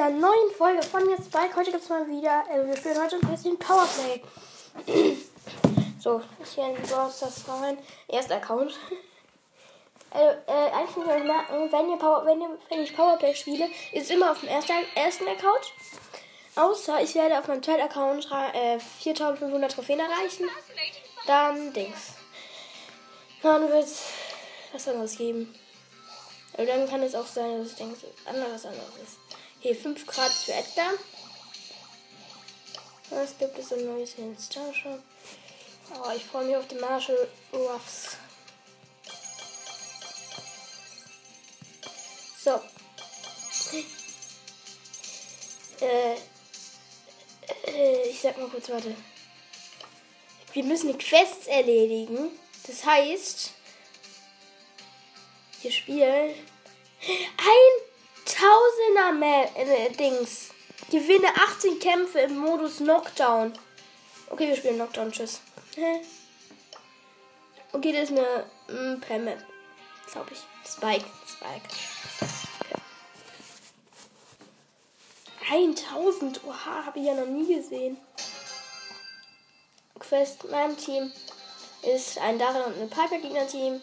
einer neuen Folge von mir Spike. Heute gibt es mal wieder, äh, wir spielen heute ein bisschen Powerplay. so, ich hier in das rein. Erster Account. äh, äh, eigentlich muss ich merken, wenn, ihr Power, wenn, ihr, wenn ich Powerplay spiele, ist immer auf dem ersten, ersten Account. Außer ich werde auf meinem zweiten Account äh, 4500 Trophäen erreichen. Dann Dings. Dann wird es was anderes geben. Aber dann kann es auch sein, dass es denkt, anderes anderes ist. Hier 5 Grad für Edgar. Was gibt es so Neues in Star Shop? Oh, ich freue mich auf die Marshall Ruffs. So. Äh, äh, ich sag mal kurz, warte. Wir müssen die Quests erledigen. Das heißt, wir spielen ein Tausender Map, äh, Dings. Gewinne 18 Kämpfe im Modus Knockdown. Okay, wir spielen Knockdown. Tschüss. Okay, das ist eine mm, per Map. Glaube ich. Spike. Spike. Okay. 1000. Oha, habe ich ja noch nie gesehen. Quest in meinem Team ist ein Darin und ein Piper Gegner Team.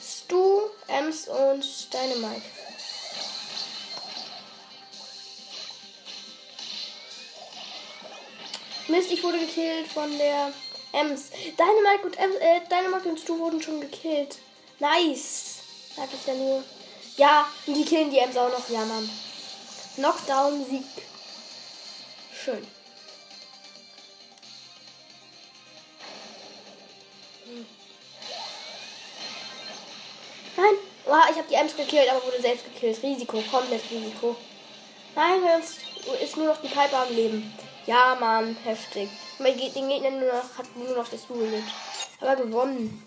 Stu, Ems und Dynamite. Mist, ich wurde gekillt von der Ems. Dynamite und, Ems, äh, Dynamite und Stu wurden schon gekillt. Nice. Sag ich ja nur. Ja, und die killen die Ems auch noch. Ja, Mann. Knockdown-Sieg. Schön. Nein. Oh, ich habe die Ems gekillt, aber wurde selbst gekillt. Risiko, komplett Risiko. Nein, jetzt ist nur noch die Piper am Leben. Ja, Mann, heftig. Den Gegner nur noch, hat nur noch das Duel mit. Aber gewonnen.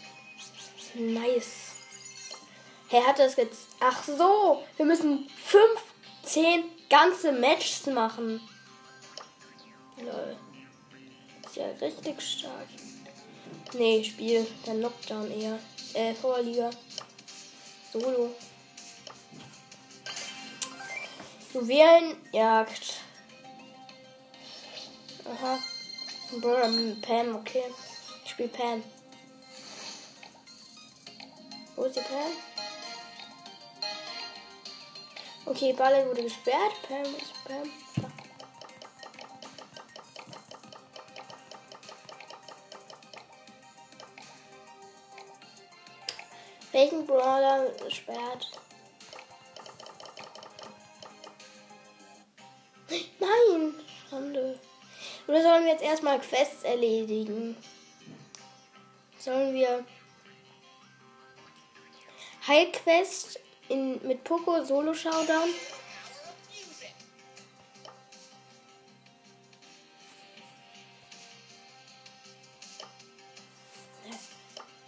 Nice. Hey, hat das jetzt. Ach so, wir müssen 15 ganze Matches machen. Lol. Ist ja richtig stark. Nee, Spiel. Dann Knockdown eher. Äh, Powerliga. Solo. Juwelenjagd. Aha. Pam, okay. Ich spiele Pam. Wo ist die Pam? Okay, Balle wurde gesperrt. Pam ist Pam. Welchen Brawler sperrt? Sollen wir jetzt erstmal Quests erledigen? Sollen wir Heilquest in, mit Poco Solo Showdown?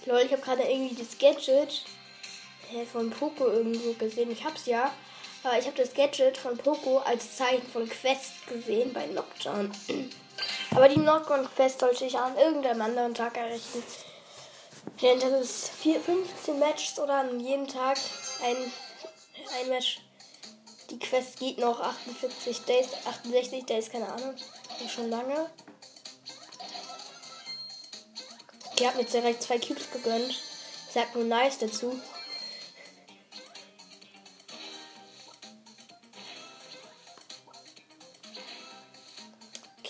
Lol, ich habe gerade irgendwie das Gadget von Poco irgendwo gesehen. Ich hab's ja. Aber ich habe das Gadget von Poco als Zeichen von Quest gesehen bei Knockdown. Aber die Nordgrund-Quest sollte ich an irgendeinem anderen Tag errichten. Denn das ist 4, 15 Matches oder an jedem Tag ein, ein Match. Die Quest geht noch 48 Days, 68 Days, keine Ahnung. Schon lange. Ich habe mir direkt zwei Cubes gegönnt. Ich sag nur nice dazu.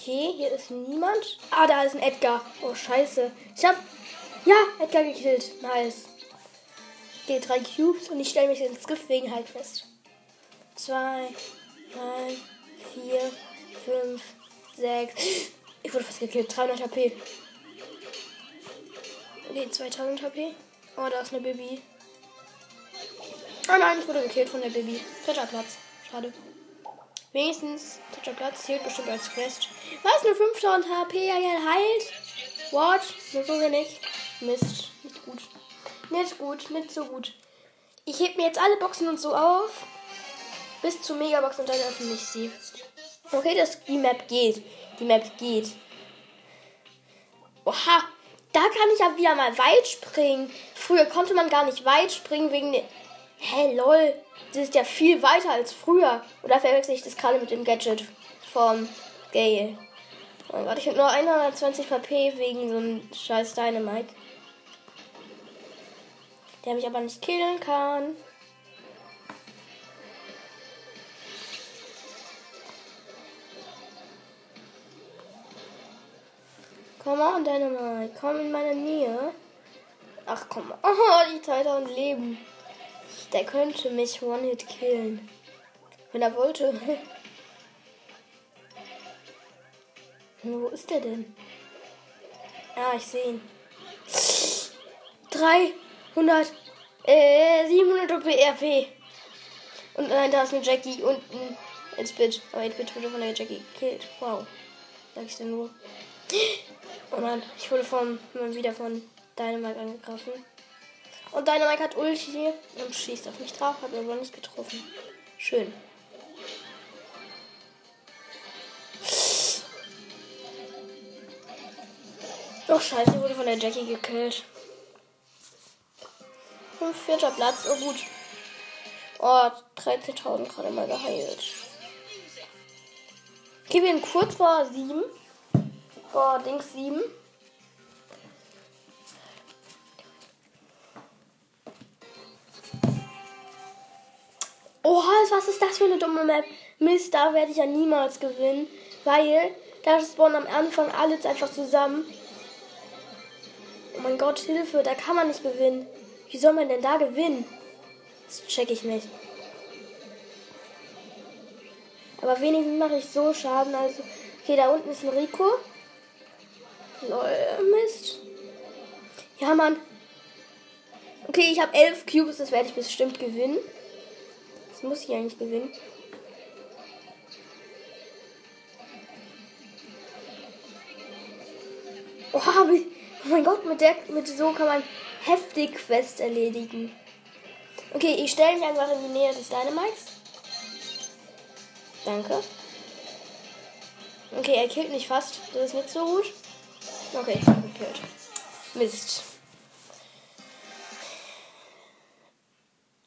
Okay, hier ist niemand. Ah, da ist ein Edgar. Oh, scheiße. Ich hab. Ja, Edgar gekillt. Nice. Okay, drei Cubes und ich stelle mich ins Griff wegen halt fest. Zwei, drei, vier, fünf, sechs. Ich wurde fast gekillt. 300 HP. Okay, 2000 HP. Oh, da ist eine Baby. Oh nein, ich wurde gekillt von der Baby. Dritter Platz. Schade. Wenigstens dritter Platz zählt bestimmt als Quest. Was? Nur 5000 HP? Ja, ja, heilt? What? Nur so wenig? Mist. Nicht gut. Nicht gut. Nicht so gut. Ich heb mir jetzt alle Boxen und so auf. Bis zur Megabox und dann öffne ich sie. Okay, das, die Map geht. Die Map geht. Oha. Da kann ich ja wieder mal weit springen. Früher konnte man gar nicht weit springen wegen der... Hä, lol. Das ist ja viel weiter als früher. Oder verwechsel ich das gerade mit dem Gadget vom Gale? Oh Gott, ich habe nur 120 VP wegen so einem scheiß Dynamite. Der mich aber nicht killen kann. Komm on, Dynamite. Komm in meine Nähe. Ach komm. Oh, die 2000 Leben. Der könnte mich One-Hit killen. Wenn er wollte. Wo ist der denn? Ah, ich sehe ihn. 300, äh, 700 RP. Und nein, da ist eine Jackie und ein 8-Bit. Aber 8-Bit wurde von der Jackie gekillt. Wow. Sag ich denn nur. Oh nein, ich wurde vom, wieder von Dynamite angegriffen. Und Dynamite hat Ulti und schießt auf mich drauf, hat aber nicht getroffen. Schön. Doch scheiße, wurde von der Jackie gekillt. Und vierter Platz, oh gut. Oh, 13.000 gerade mal geheilt. Okay, wir sind kurz vor 7. Vor Dings 7. Oha, was ist das für eine dumme Map? Mist, da werde ich ja niemals gewinnen. Weil da spawnen am Anfang alles einfach zusammen. Oh mein Gott, Hilfe, da kann man nicht gewinnen. Wie soll man denn da gewinnen? Das check ich nicht. Aber wenigstens mache ich so Schaden. Also, okay, da unten ist ein Rico. Lol, Mist. Ja, Mann. Okay, ich habe elf Cubes, das werde ich bestimmt gewinnen. Das muss ich eigentlich gewinnen. Oha, Oh mein Gott, mit der mit so kann man heftig Quest erledigen. Okay, ich stelle mich einfach in die Nähe des Dynamites. Danke. Okay, er killt mich fast. Das ist nicht so gut. Okay, ich bin gekillt. Mist.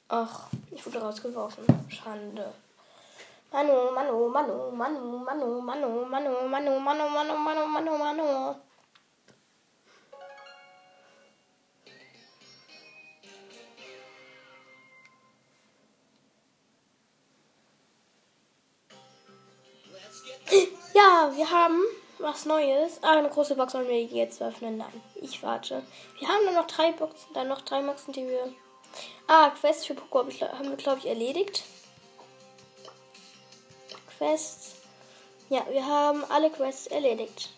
Ach, wurde rausgeworfen. Schande. Manu, Manu, Manu, Manu, Manu, Manu, Manu, Manu, Manu, Manu, Manu, Manu, Manu. Ja, wir haben was Neues. Ah, eine große Box wollen wir jetzt öffnen. Nein, ich warte. Wir haben nur noch drei Boxen, dann noch drei Boxen, die wir. Ah, Quest für Poco haben wir, glaube ich, erledigt. Quests. Ja, wir haben alle Quests erledigt.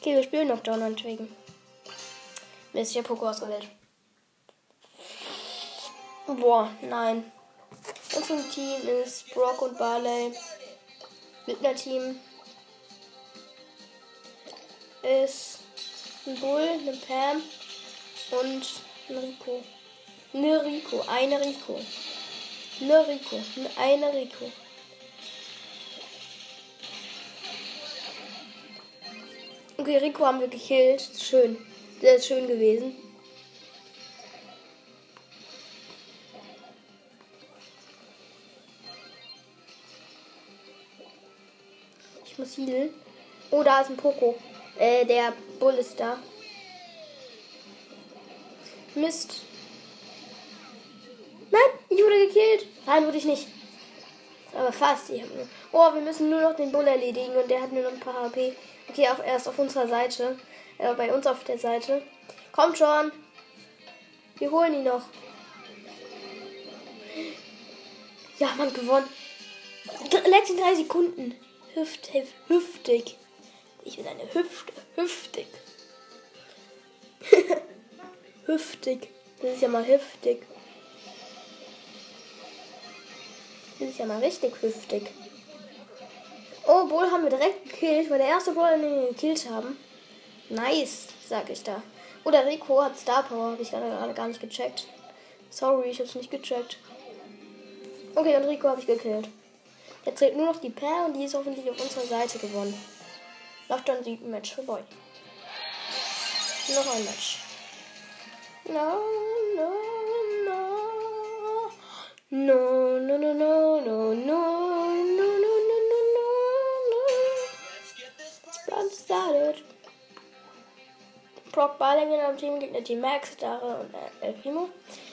Okay, wir spielen noch Donut wegen. Mist, ich habe Poco ausgewählt. Boah, nein. Unser Team ist Brock und Barley. Team ist ein Bull, eine Pam und ein Rico. Eine Rico, eine Rico. Eine Rico, eine Rico. Okay, Rico haben wir gekillt. Schön. Ist schön gewesen. Ich muss healen. Oh, da ist ein Poco. Äh, der Bull ist da. Mist. Nein, ich wurde gekillt. Nein, wurde ich nicht. Aber fast. Oh, wir müssen nur noch den Bull erledigen und der hat nur noch ein paar HP. Okay, auf, er ist auf unserer Seite. Äh, bei uns auf der Seite. Kommt schon. Wir holen ihn noch. Ja, man gewonnen. Letzten drei Sekunden. Hüft, hüftig. Ich bin eine Hüfte. Hüftig. hüftig. Das ist ja mal hüftig. Das ist ja mal richtig hüftig. Oh, Bull haben wir direkt gekillt, weil der erste Bull, den wir gekillt haben. Nice, sag ich da. Oder Rico hat Star Power, habe ich gerade gar nicht gecheckt. Sorry, ich hab's nicht gecheckt. Okay, und Rico habe ich gekillt. Jetzt zählt nur noch die Pair und die ist hoffentlich auf unserer Seite gewonnen. Noch dann sieht Match vorbei. Noch ein Match. No, no. No, no, Brock Barley am Team, Gegner Team Max, Dare und El Primo.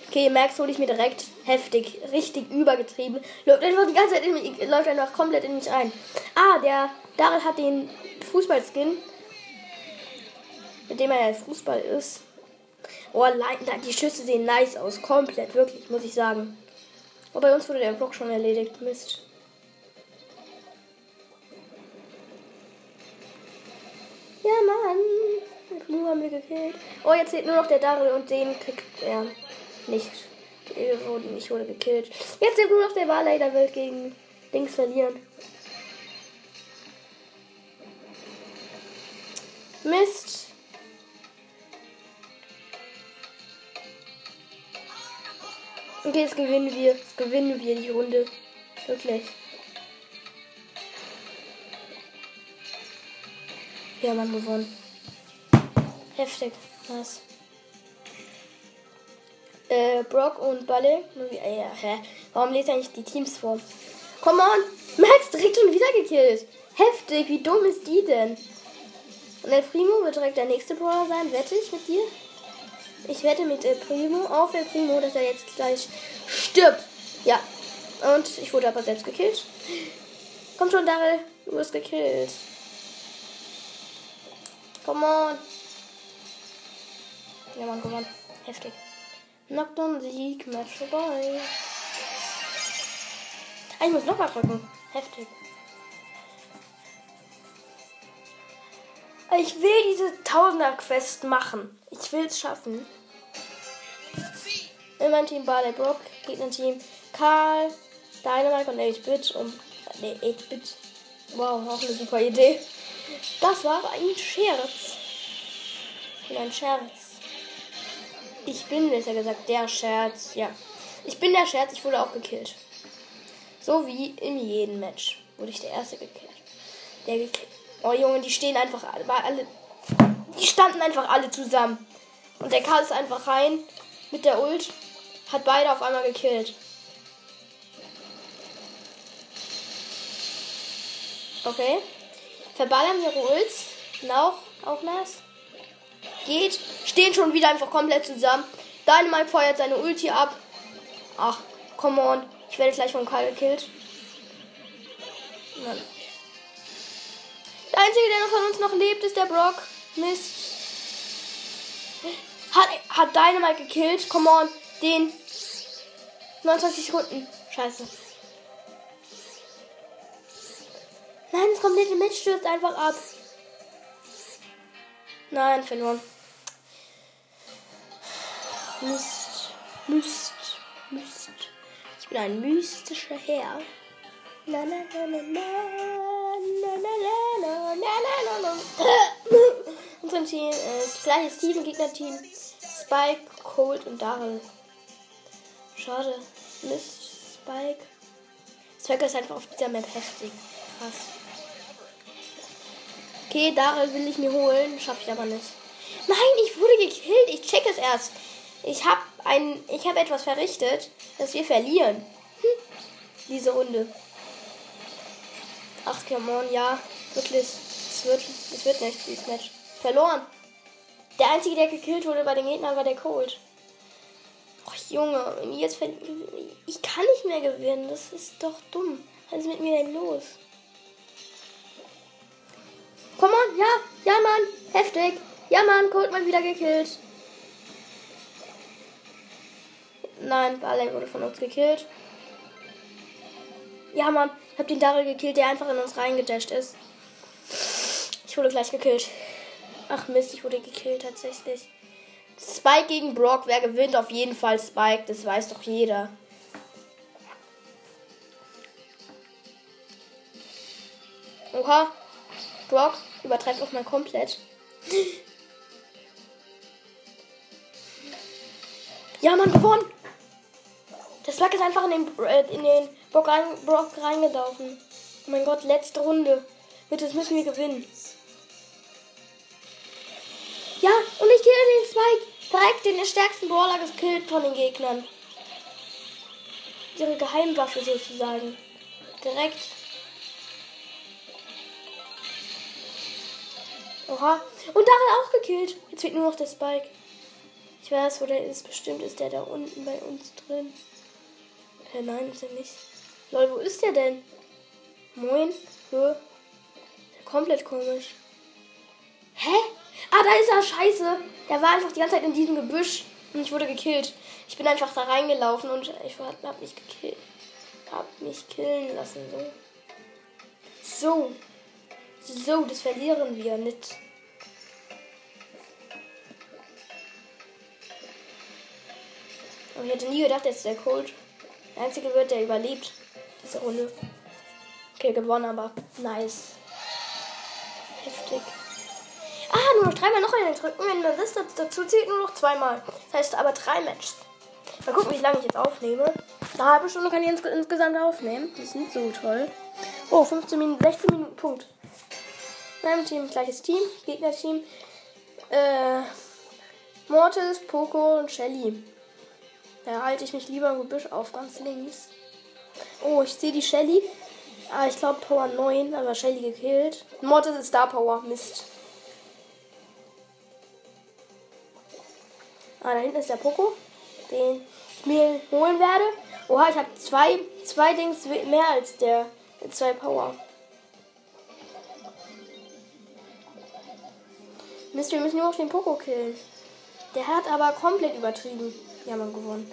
Okay, Max hole ich mir direkt heftig, richtig übergetrieben. Läuft einfach die ganze Zeit in mich, läuft einfach komplett in mich ein. Ah, der Daryl hat den Fußballskin, mit dem er ja Fußball ist. Oh, die Schüsse sehen nice aus, komplett, wirklich, muss ich sagen. Oh, bei uns wurde der Block schon erledigt, Mist. Oh, jetzt steht nur noch der Daryl und den kriegt er nicht. Ich wurde gekillt. Jetzt lebt nur noch der Barley, der will gegen Dings verlieren. Mist. Okay, jetzt gewinnen wir. Jetzt gewinnen wir die Runde. Wirklich. Ja, man gewonnen. Heftig. Was? Äh, Brock und Balle. Äh, ja, hä? Warum lese eigentlich die Teams vor? Come on! Max direkt schon wieder gekillt. Heftig, wie dumm ist die denn? Und El Primo wird direkt der nächste Brawler sein. Wette ich mit dir? Ich wette mit El Primo auf El Primo, dass er jetzt gleich stirbt. Ja. Und ich wurde aber selbst gekillt. Komm schon, Daryl. Du wirst gekillt. Come on. Ja, komm on. Heftig. Knockdown Sieg, Match vorbei. Ah, ich muss nochmal drücken. Heftig. Ich will diese Tausender-Quest machen. Ich will es schaffen. In meinem Team Barley Brock, Gegner-Team Karl, Dynamite und 8-Bit. Um, nee, 8-Bit. Wow, auch eine super Idee. Das war ein Scherz. Ein Scherz. Ich bin, besser gesagt, der Scherz. Ja. Ich bin der Scherz, ich wurde auch gekillt. So wie in jedem Match wurde ich der Erste gekillt. Der gekillt. Oh Junge, die stehen einfach alle. Die standen einfach alle zusammen. Und der Karl ist einfach rein mit der Ult. Hat beide auf einmal gekillt. Okay. Verballern ihre Ults. Auch, auch nice. Geht. Stehen schon wieder einfach komplett zusammen. Dynamite feuert seine Ulti ab. Ach, come on. Ich werde gleich von Karl gekillt. Nein. Der einzige, der noch von uns noch lebt, ist der Brock. Mist. Hat, hat Dynamite gekillt. Come on. Den. 29 Sekunden. Scheiße. Nein, das komplette Match stürzt einfach ab. Nein, verloren. Mist. Mist. Mist. Ich bin ein mystischer Herr. Na, na, na, na, na. Na, na, na, na, na, na, na. Unser Team ist gleiches Team, Gegnerteam. Spike, Cold und Daryl. Schade. Mist, Spike. Spike ist einfach auf dieser Map heftig. Krass. Okay, Daryl will ich mir holen. Schaffe ich aber nicht. Nein, ich wurde gekillt. Ich check es erst. Ich habe ein, ich habe etwas verrichtet, dass wir verlieren. Hm. Diese Runde. Ach, come on, ja. Wirklich. Es wird, es wird nicht, dieses Match. Verloren. Der einzige, der gekillt wurde bei den Gegnern, war der Cold. Och, Junge, jetzt ich kann nicht mehr gewinnen. Das ist doch dumm. Was ist mit mir denn los? Komm on, ja, ja, Mann, heftig. Ja, Mann, Cold mal wieder gekillt. Nein, Barley wurde von uns gekillt. Ja, Mann, ich hab den Daryl gekillt, der einfach in uns reingedasht ist. Ich wurde gleich gekillt. Ach Mist, ich wurde gekillt tatsächlich. Spike gegen Brock, wer gewinnt? Auf jeden Fall Spike, das weiß doch jeder. Oha, Brock übertreibt auch mal komplett. Ja, man gewonnen. Das Spike ist einfach in den, äh, in den Brock, rein, Brock reingelaufen. Oh mein Gott, letzte Runde. Bitte, das müssen wir gewinnen. Ja, und ich kill den Spike. Direkt den stärksten Brawler gekillt von den Gegnern. ihre Geheimwaffe sozusagen. Direkt. Oha. Und Daryl auch gekillt. Jetzt fehlt nur noch der Spike. Ich weiß, wo der ist. Bestimmt ist der da unten bei uns drin. Hä, nein, ist er nicht. Lol, wo ist der denn? Moin. Hö. Komplett komisch. Hä? Ah, da ist er. Scheiße. Der war einfach die ganze Zeit in diesem Gebüsch. Und ich wurde gekillt. Ich bin einfach da reingelaufen und ich hab mich gekillt. Hab mich killen lassen. So. So. So, das verlieren wir nicht. Aber ich hätte nie gedacht, dass der Cold der einzige wird, der überlebt. Diese Runde. Okay, gewonnen, aber nice. Heftig. Ah, nur noch dreimal noch einen drücken. Wenn man das dazu zählt, nur noch zweimal. Das heißt aber drei Matches. Mal gucken, wie lange ich jetzt aufnehme. Eine halbe Stunde kann ich ins insgesamt aufnehmen. Die sind so toll. Oh, 15 Minuten, 16 Minuten, Punkt. Meinem Team, gleiches Team. Gegnerteam. Äh, Mortis, Poco und Shelly. Da halte ich mich lieber im Gebüsch auf, ganz links. Oh, ich sehe die Shelly. Ah, ich glaube Power 9, aber Shelly gekillt. Mortis ist Star Power. Mist. Ah, da hinten ist der Poco, den ich mir holen werde. Oha, ich habe zwei, zwei Dings mehr als der mit zwei Power. Mist, wir müssen nur auf den Poco killen. Der hat aber komplett übertrieben. Wir haben gewonnen.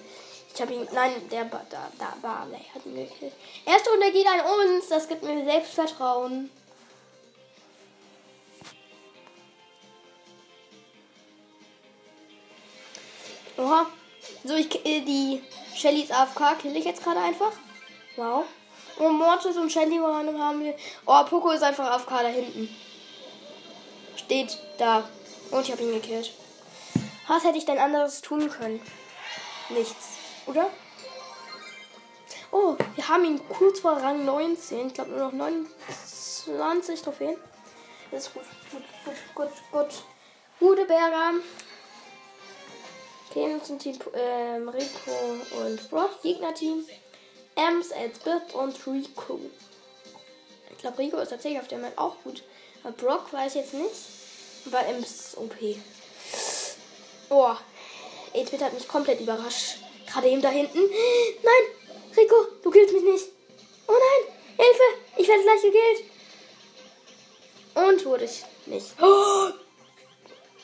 Ich habe ihn. Nein, der da, da war. Der hat ihn gekillt. Erste Runde geht an uns. Das gibt mir Selbstvertrauen. Oha. So, ich äh, die Shellys AFK kill ich jetzt gerade einfach. Wow. Und Mortis und Shelly haben wir. Oh, Poco ist einfach AFK da hinten. Steht da. Und ich habe ihn gekillt. Was hätte ich denn anderes tun können? Nichts. Oder? Oh, wir haben ihn kurz vor Rang 19. Ich glaube nur noch 29 Trophäen. Das ist gut. Gut, gut, gut, gut. Gute Berger. Okay, jetzt sind Team ähm, Rico und Brock. Gegnerteam. Ems, Elsbeth und Rico. Ich glaube, Rico ist tatsächlich auf der Map auch gut. Aber Brock weiß jetzt nicht. Aber Ems OP. Oh, 8 hat mich komplett überrascht. Gerade eben da hinten. Nein, Rico, du killst mich nicht. Oh nein, Hilfe, ich werde gleich gekillt. Und wurde ich nicht.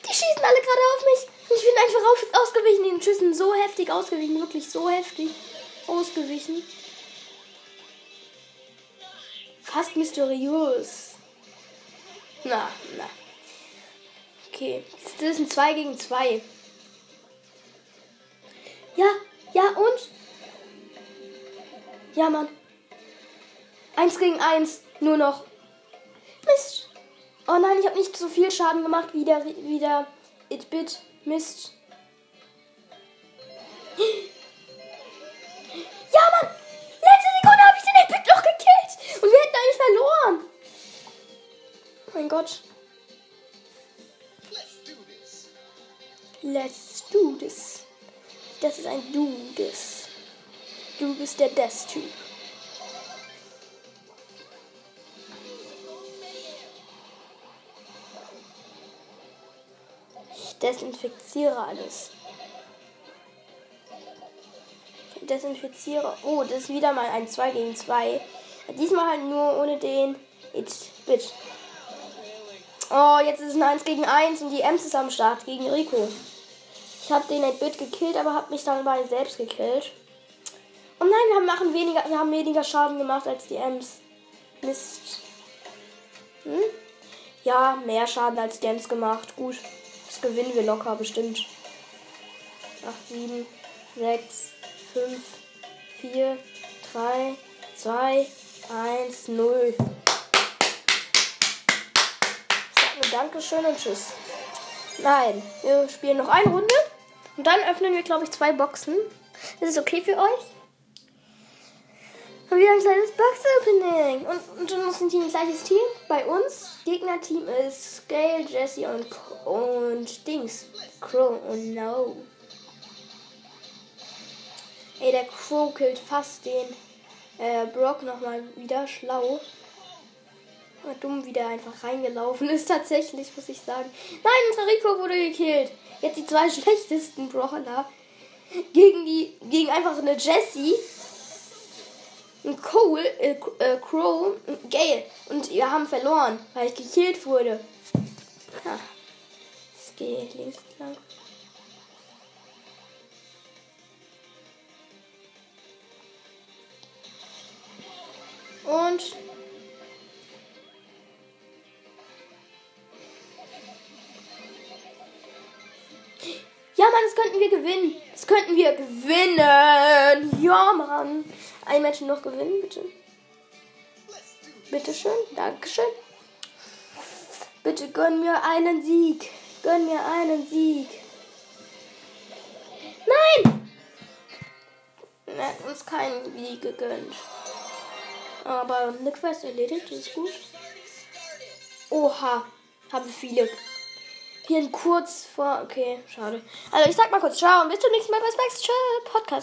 Die schießen alle gerade auf mich. Ich bin einfach auf, ausgewichen. Den Schüssen so heftig ausgewichen. Wirklich so heftig ausgewichen. Fast mysteriös. Na, na. Okay, das ist ein 2 gegen 2. Ja, ja und? Ja, Mann. Eins gegen eins. Nur noch. Mist. Oh nein, ich habe nicht so viel Schaden gemacht wie der, wie der It-Bit. Mist. Ja, Mann. Letzte Sekunde habe ich den It-Bit noch gekillt. Und wir hätten eigentlich verloren. Oh mein Gott. Let's do this. Das ist ein Du, das. Du bist der Des-Typ. Ich desinfiziere alles. Ich desinfiziere. Oh, das ist wieder mal ein 2 gegen 2. Diesmal halt nur ohne den It-Bit. Oh, jetzt ist es ein 1 gegen 1 und die Ems ist am Start gegen Rico. Ich habe den 8-Bit gekillt, aber habe mich dann bei selbst gekillt. Und nein, wir haben, machen weniger, wir haben weniger Schaden gemacht als die Ems. Mist. Hm? Ja, mehr Schaden als die Ems gemacht. Gut. Das gewinnen wir locker, bestimmt. 8, 7, 6, 5, 4, 3, 2, 1, 0. Ich sag nur Dankeschön und Tschüss. Nein, wir spielen noch eine Runde. Und dann öffnen wir, glaube ich, zwei Boxen. Ist es okay für euch? Und wieder ein kleines Box-Opening. Und, und dann sind die ein gleiches Team. Bei uns, Gegnerteam ist Gale, Jesse und, und Dings. Crow und No. Ey, der Crow killt fast den äh, Brock nochmal wieder. Schlau. Aber dumm wieder einfach reingelaufen ist tatsächlich, muss ich sagen. Nein, unser Rico wurde gekillt. Jetzt die zwei schlechtesten Brawler. Gegen die, gegen einfach eine Jessie. Ein Cole, äh, äh, Crow, Gale. Und wir haben verloren, weil ich gekillt wurde. Es geht links lang. Und Mann, das könnten wir gewinnen. Das könnten wir gewinnen. Ja, Mann. Ein Match noch gewinnen, bitte. Bitteschön. Dankeschön. Bitte gönn mir einen Sieg. Gönn mir einen Sieg. Nein! Er hat uns keinen Sieg gegönnt. Aber eine Quest erledigt, das ist gut. Oha, haben viele. Hier kurz vor. Okay, schade. Also ich sag mal kurz ciao und bis zum nächsten Mal bei Specs Podcast.